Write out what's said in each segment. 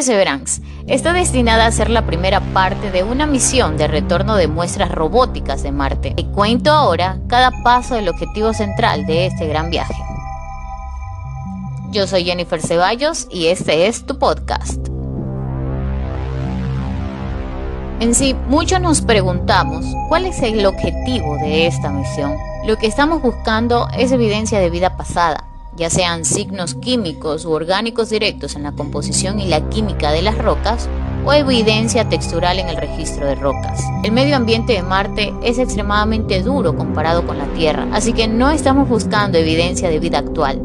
Perseverance está destinada a ser la primera parte de una misión de retorno de muestras robóticas de Marte. Te cuento ahora cada paso del objetivo central de este gran viaje. Yo soy Jennifer Ceballos y este es tu podcast. En sí, muchos nos preguntamos cuál es el objetivo de esta misión. Lo que estamos buscando es evidencia de vida pasada, ya sean signos químicos u orgánicos directos en la composición y la química de las rocas, o evidencia textural en el registro de rocas. El medio ambiente de Marte es extremadamente duro comparado con la Tierra, así que no estamos buscando evidencia de vida actual.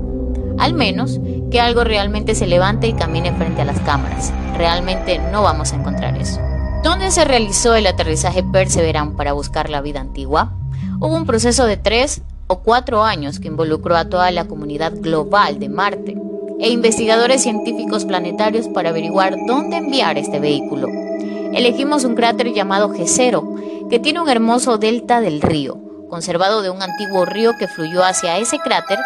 Al menos que algo realmente se levante y camine frente a las cámaras. Realmente no vamos a encontrar eso. ¿Dónde se realizó el aterrizaje Perseverance para buscar la vida antigua? Hubo un proceso de tres o cuatro años que involucró a toda la comunidad global de Marte e investigadores científicos planetarios para averiguar dónde enviar este vehículo. Elegimos un cráter llamado G0, que tiene un hermoso delta del río, conservado de un antiguo río que fluyó hacia ese cráter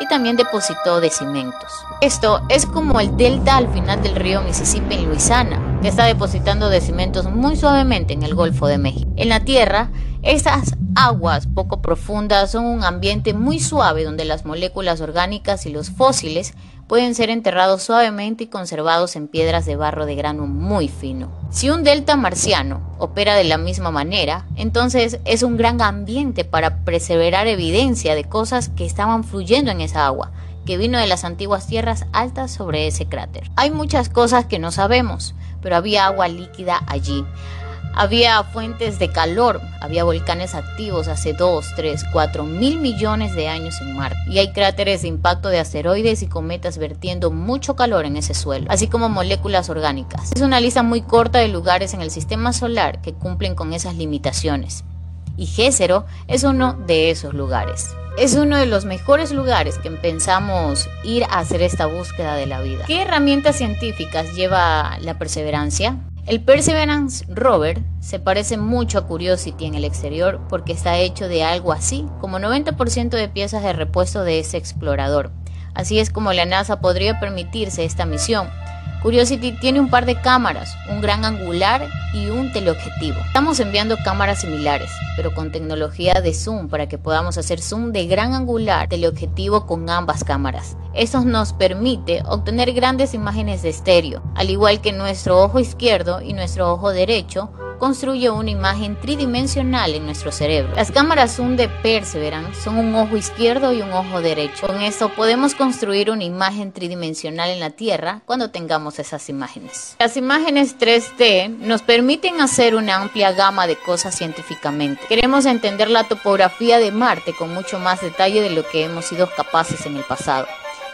y también depositó de cimentos. Esto es como el delta al final del río Mississippi en Luisiana, está depositando de cimentos muy suavemente en el Golfo de México. En la Tierra, estas aguas poco profundas son un ambiente muy suave donde las moléculas orgánicas y los fósiles pueden ser enterrados suavemente y conservados en piedras de barro de grano muy fino. Si un delta marciano opera de la misma manera, entonces es un gran ambiente para preservar evidencia de cosas que estaban fluyendo en esa agua, que vino de las antiguas tierras altas sobre ese cráter. Hay muchas cosas que no sabemos, pero había agua líquida allí. Había fuentes de calor, había volcanes activos hace 2, 3, 4 mil millones de años en Marte. Y hay cráteres de impacto de asteroides y cometas vertiendo mucho calor en ese suelo, así como moléculas orgánicas. Es una lista muy corta de lugares en el sistema solar que cumplen con esas limitaciones. Y Gécero es uno de esos lugares. Es uno de los mejores lugares que pensamos ir a hacer esta búsqueda de la vida. ¿Qué herramientas científicas lleva la perseverancia? El Perseverance Rover se parece mucho a Curiosity en el exterior porque está hecho de algo así, como 90% de piezas de repuesto de ese explorador. Así es como la NASA podría permitirse esta misión, Curiosity tiene un par de cámaras, un gran angular y un teleobjetivo. Estamos enviando cámaras similares, pero con tecnología de zoom para que podamos hacer zoom de gran angular teleobjetivo con ambas cámaras. Esto nos permite obtener grandes imágenes de estéreo, al igual que nuestro ojo izquierdo y nuestro ojo derecho construye una imagen tridimensional en nuestro cerebro. Las cámaras zoom de Perseverance son un ojo izquierdo y un ojo derecho. Con esto podemos construir una imagen tridimensional en la Tierra cuando tengamos esas imágenes. Las imágenes 3D nos permiten hacer una amplia gama de cosas científicamente. Queremos entender la topografía de Marte con mucho más detalle de lo que hemos sido capaces en el pasado.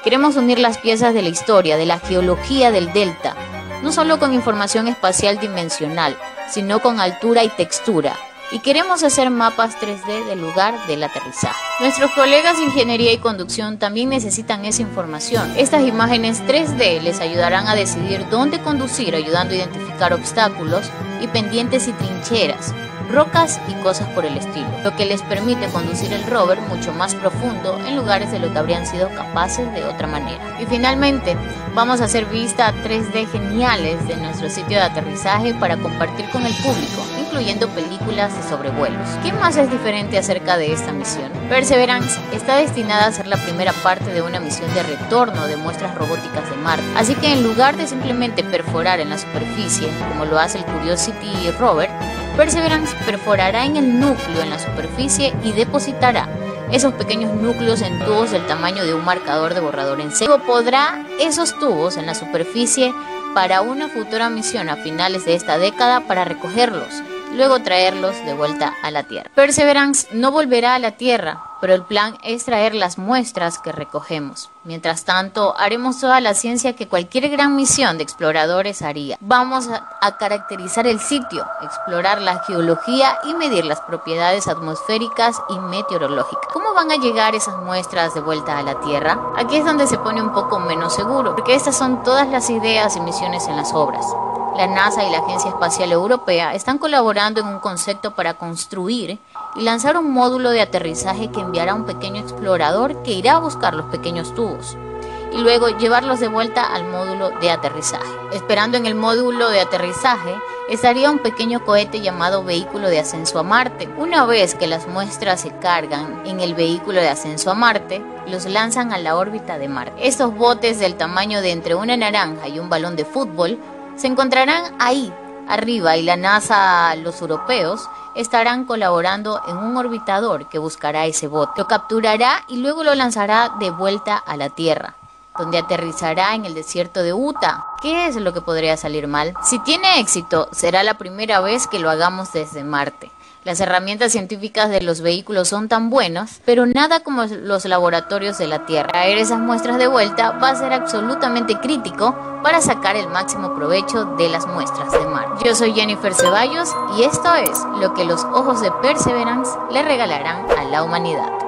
Queremos unir las piezas de la historia, de la geología del delta, no solo con información espacial dimensional, sino con altura y textura. Y queremos hacer mapas 3D del lugar del aterrizaje. Nuestros colegas de ingeniería y conducción también necesitan esa información. Estas imágenes 3D les ayudarán a decidir dónde conducir, ayudando a identificar obstáculos y pendientes y trincheras, rocas y cosas por el estilo, lo que les permite conducir el rover mucho más profundo en lugares de lo que habrían sido capaces de otra manera. Y finalmente, vamos a hacer vista 3D geniales de nuestro sitio de aterrizaje para compartir con el público, incluyendo películas de sobrevuelos. ¿Qué más es diferente acerca de esta misión? Perseverance está destinada a ser la primera parte de una misión de retorno de muestras robóticas de Marte, así que en lugar de simplemente perforar en la superficie, como lo hace el Curiosity rover, Perseverance perforará en el núcleo en la superficie y depositará esos pequeños núcleos en tubos del tamaño de un marcador de borrador en seco. Podrá esos tubos en la superficie para una futura misión a finales de esta década para recogerlos, luego traerlos de vuelta a la Tierra. Perseverance no volverá a la Tierra, pero el plan es traer las muestras que recogemos. Mientras tanto, haremos toda la ciencia que cualquier gran misión de exploradores haría. Vamos a, caracterizar el sitio, explorar la geología y medir las propiedades atmosféricas y meteorológicas. ¿Cómo van a llegar esas muestras de vuelta a la Tierra? Aquí es donde se pone un poco menos seguro, porque estas son todas las ideas y misiones en las obras. La NASA y la Agencia Espacial Europea están colaborando en un concepto para construir y lanzar un módulo de aterrizaje que enviará un pequeño explorador que irá a buscar los pequeños tubos. y luego llevarlos de vuelta al módulo de aterrizaje. Esperando en el módulo de aterrizaje estaría un pequeño cohete llamado vehículo de ascenso a Marte. Una vez que las muestras se cargan en el vehículo de ascenso a Marte, los lanzan a la órbita de Marte. Estos botes del tamaño de entre una naranja y un balón de fútbol se encontrarán ahí arriba y la NASA, los europeos, estarán colaborando en un orbitador que buscará ese bote. Lo capturará y luego lo lanzará de vuelta a la Tierra donde aterrizará en el desierto de Utah. ¿Qué es lo que podría salir mal? Si tiene éxito, será la primera vez que lo hagamos desde Marte. Las herramientas científicas de los vehículos son tan buenas, pero nada como los laboratorios de la Tierra. Traer esas muestras de vuelta va a ser absolutamente crítico para sacar el máximo provecho de las muestras de Marte. Yo soy Jennifer Ceballos y esto es lo que los ojos de Perseverance le regalarán a la humanidad.